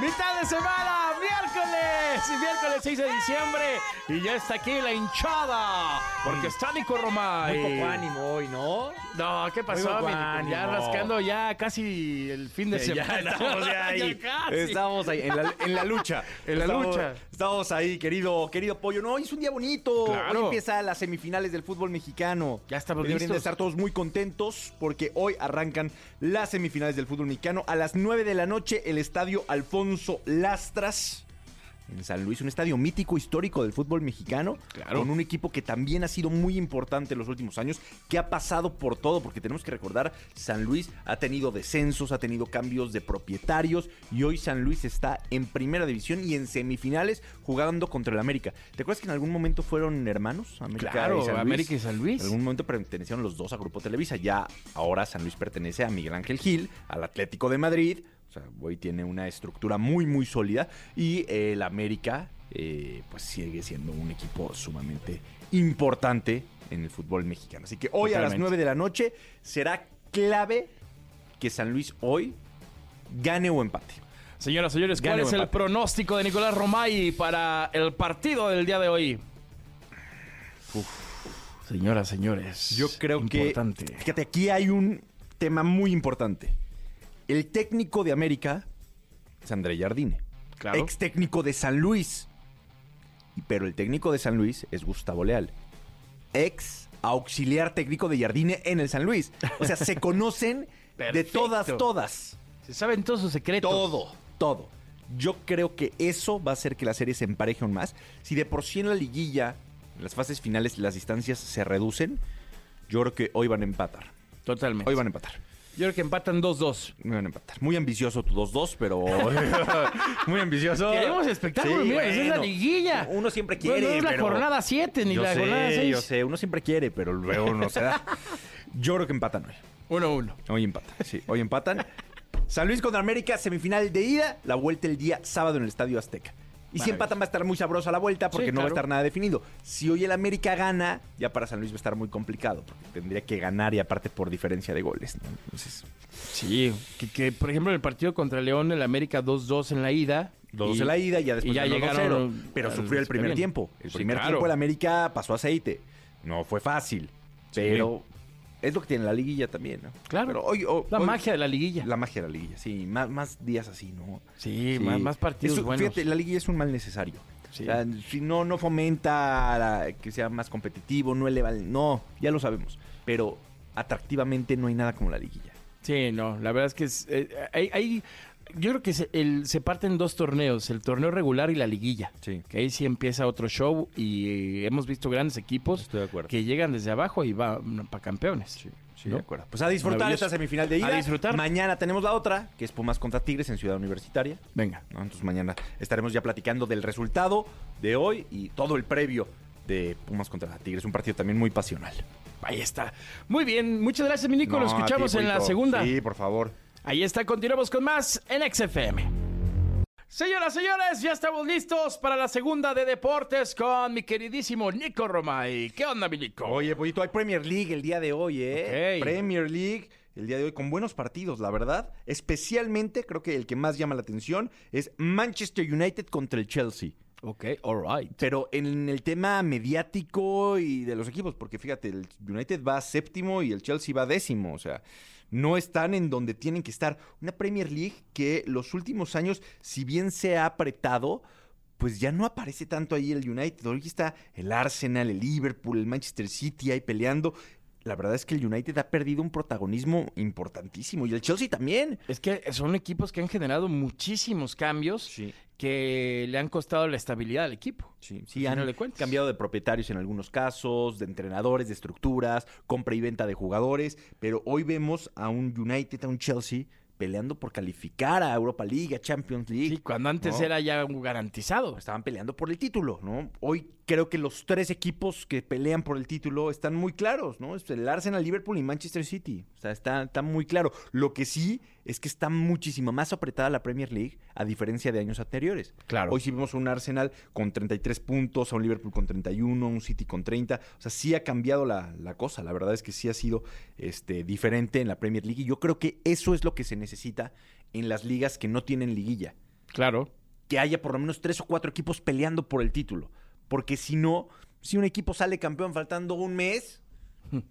Mitad de semana, miércoles, miércoles 6 de diciembre y ya está aquí la hinchada porque está Nico Romay. Muy poco ánimo hoy, ¿no? No, ¿qué pasó, Muy poco mi Nico? Ya rascando ya casi el fin de Eh, ya semana. estamos ya ahí. casi. Estamos ahí, en la, en la lucha. En la Estamos- lucha. Estamos ahí, querido, querido pollo. No, hoy es un día bonito. Claro. Hoy empieza las semifinales del fútbol mexicano. Ya estamos Deberían listos. de estar todos muy contentos porque hoy arrancan las semifinales del fútbol mexicano. A las 9 de la noche, el estadio Alfonso Lastras. En San Luis, un estadio mítico, histórico del fútbol mexicano, Claro. con un equipo que también ha sido muy importante en los últimos años, que ha pasado por todo, porque tenemos que recordar, San Luis ha tenido descensos, ha tenido cambios de propietarios, y hoy San Luis está en primera división y en semifinales jugando contra el América. ¿Te acuerdas que en algún momento fueron hermanos? América Claro, y San Luis? América y San Luis. En algún momento pertenecieron los dos a Grupo Televisa, ya ahora San Luis pertenece a Miguel Ángel Gil, al Atlético de Madrid, o sea, hoy tiene una estructura muy, muy sólida. Y eh, el América, eh, pues sigue siendo un equipo sumamente importante en el fútbol mexicano. Así que hoy a las Totalmente. 9 de la noche será clave que San Luis hoy gane o empate. Señoras, señores, ¿cuál Gane es el pronóstico de Nicolás Romay para el partido del día de hoy? Señoras, señores. Yo creo importante. que. Fíjate, aquí hay un tema muy importante. El técnico de América es André Jardine. Claro. Ex técnico de San Luis. Pero el técnico de San Luis es Gustavo Leal. Ex auxiliar técnico de Jardine en el San Luis. O sea, se conocen de todas, todas. Se saben todos sus secretos. Todo, todo. Yo creo que eso va a hacer que la serie se empareje aún más. Si de por sí en la liguilla, en las fases finales, las distancias se reducen, yo creo que hoy van a empatar. Totalmente. Hoy van a empatar. Yo creo que empatan 2-2. Hoy van a empatar. Muy ambicioso tu 2-2, pero. Muy ambicioso. Queremos espectáculo, Sí, mira, esa es la bueno. liguilla. Uno siempre No, quiere. No, es la pero- jornada 7 ni yo la sé, jornada 6. Yo sé, uno siempre quiere, pero luego no se da. Yo creo que empatan hoy. 1-1. Hoy empatan, sí, hoy empatan. San Luis contra América, semifinal de ida, la vuelta el día sábado en el Estadio Azteca. Y si empatan va a estar muy sabrosa la vuelta porque Sí, no va a estar nada definido. Si hoy el América gana, ya para San Luis va a estar muy complicado porque tendría que ganar y aparte por diferencia de goles. ¿no? Entonces, Sí, que, que, por ejemplo en el partido contra León, el América 2-2 en la ida. dos y- en la ida, ya después y ya ganó llegaron 2-0, pero sufrió el primer bien. tiempo. El Sí, primer claro. tiempo el América pasó aceite. No fue fácil, pero es lo que tiene la liguilla también. ¿no? Claro. Pero hoy, hoy- La hoy- magia de la liguilla. La magia de la liguilla, sí. Más, más días así, ¿no? Sí, Más, más partidos Es un- buenos. Fíjate, la liguilla es un mal necesario. Sí. O sea, si no, no fomenta la- que sea más competitivo, no eleva el... No, ya lo sabemos. Pero atractivamente no hay nada como la liguilla. Sí, no, la verdad es que es, eh, hay, hay- yo creo que se, el- se parten dos torneos, el torneo regular y la liguilla. Sí. Que ahí sí empieza otro show y eh, hemos visto grandes equipos Estoy de acuerdo. que llegan desde abajo y van para campeones. Sí, sí, ¿No? de acuerdo. Pues a disfrutar esta semifinal de ida. A disfrutar. Mañana tenemos la otra, que es Pumas contra Tigres en Ciudad Universitaria. Venga. ¿no? Entonces mañana estaremos ya platicando del resultado de hoy y todo el previo de Pumas contra Tigres. Un partido también muy pasional. Ahí está. Muy bien, muchas gracias, mi Nico. Lo ti, escuchamos en la segunda. Sí, por favor. Ahí está, continuamos con más en XFM. Señoras, señores, ya estamos listos para la segunda de deportes con mi queridísimo Nico Romay. ¿Qué onda, mi Nico? Oye, Pollito, hay Premier League el día de hoy, ¿eh? Premier League el día de hoy con buenos partidos, la verdad. Especialmente, creo que el que más llama la atención es Manchester United contra el Chelsea. Ok, all right. Pero en el tema mediático y de los equipos, porque fíjate, el United va séptimo y el Chelsea va décimo, o sea, no están en donde tienen que estar. Una Premier League que los últimos años, si bien se ha apretado, pues ya no aparece tanto ahí el United. Hoy está el Arsenal, el Liverpool, el Manchester City ahí peleando. La verdad es que el United ha perdido un protagonismo importantísimo y el Chelsea también. Es que son equipos que han generado muchísimos cambios Sí. que le han costado la estabilidad al equipo. Sí, sí, han de cuentas. cambiado de propietarios en algunos casos, de entrenadores, de estructuras, compra y venta de jugadores, pero hoy vemos a un United, a un Chelsea peleando por calificar a Europa League, a Champions League. Sí, cuando antes ¿no? era ya garantizado. Estaban peleando por el título, ¿no? Hoy creo que los tres equipos que pelean por el título están muy claros, ¿no? Es el Arsenal, Liverpool y Manchester City. O sea, está, está muy claro. Lo que sí es que está muchísimo más apretada la Premier League a diferencia de años anteriores. Claro. Hoy sí vimos un Arsenal con 33 puntos, a un Liverpool con 31, un City con 30. O sea, sí ha cambiado la, la cosa. La verdad es que sí ha sido este, diferente en la Premier League. Y yo creo que eso es lo que se necesita en las ligas que no tienen liguilla Claro. que haya por lo menos tres o cuatro equipos peleando por el título. Porque si no, si un equipo sale campeón faltando un mes,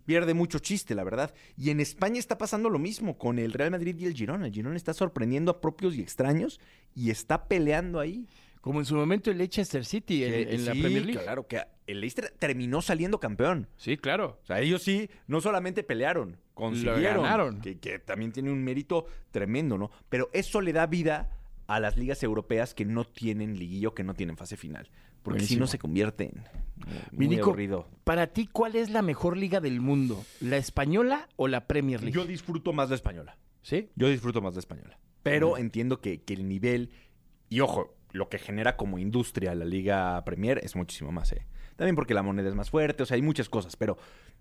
pierde mucho chiste, la verdad. Y en España está pasando lo mismo con el Real Madrid y el Girona. El Girona está sorprendiendo a propios y extraños y está peleando ahí. Como en su momento el Leicester City en, la Premier League. Claro, que el Leicester terminó saliendo campeón. Sí, claro. O sea, ellos sí, no solamente pelearon, consiguieron. ganaron. Que, que también tiene un mérito tremendo, ¿no? Pero eso le da vida a las ligas europeas que no tienen liguillo, que no tienen fase final. Porque si no se convierte en muy aburrido. Para ti, ¿cuál es la mejor liga del mundo? ¿La española o la Premier League? Yo disfruto más la española. ¿Sí? Yo disfruto más la española. Pero entiendo que, que el nivel, y ojo, lo que genera como industria la Liga Premier es muchísimo más, ¿eh? También porque la moneda es más fuerte, o sea, hay muchas cosas, pero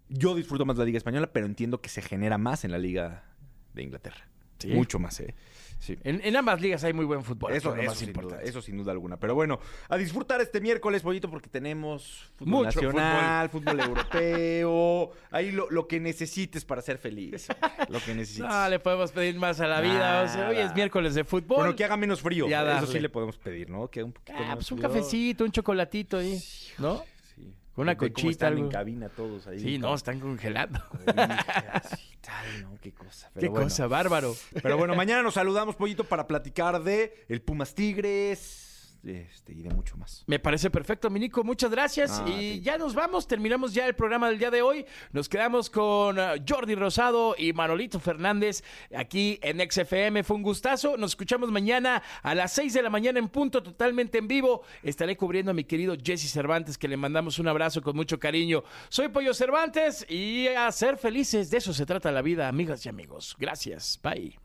yo disfruto más la Liga Española, pero entiendo que se genera más en la Liga de Inglaterra. Sí. Mucho más, ¿eh? Sí. En, en ambas ligas hay muy buen fútbol. Eso, es lo eso más sin importante. duda, eso sin duda alguna. Pero bueno, a disfrutar este miércoles, pollito, porque tenemos fútbol Mucho nacional, fútbol, europeo, ahí lo, lo que necesites para ser feliz. Lo que necesites. No le podemos pedir más a la vida. O sea, hoy es miércoles de fútbol. Bueno, que haga menos frío. Ya Eso darle. sí le podemos pedir, ¿no? Que un poquito Ah, pues un frío. cafecito, un chocolatito ahí, ¿no? Con una conchita, están algo. en cabina todos ahí. Sí, no, están congelando. Qué cosa. Qué Pero bueno. cosa, bárbaro. Pero bueno, mañana nos saludamos, pollito, para platicar de el Pumas Tigres este, y de mucho más. Me parece perfecto, Minico. Muchas gracias. Ah, y ya nos vamos. Terminamos ya el programa del día de hoy. Nos quedamos con uh, Jordi Rosado y Manolito Fernández aquí en XFM. Fue un gustazo. Nos escuchamos mañana a las 6 de la mañana en punto, totalmente en vivo. Estaré cubriendo a mi querido Jesse Cervantes, que le mandamos un abrazo con mucho cariño. Soy Pollo Cervantes y a ser felices. De eso se trata la vida, amigas y amigos. Gracias. Bye.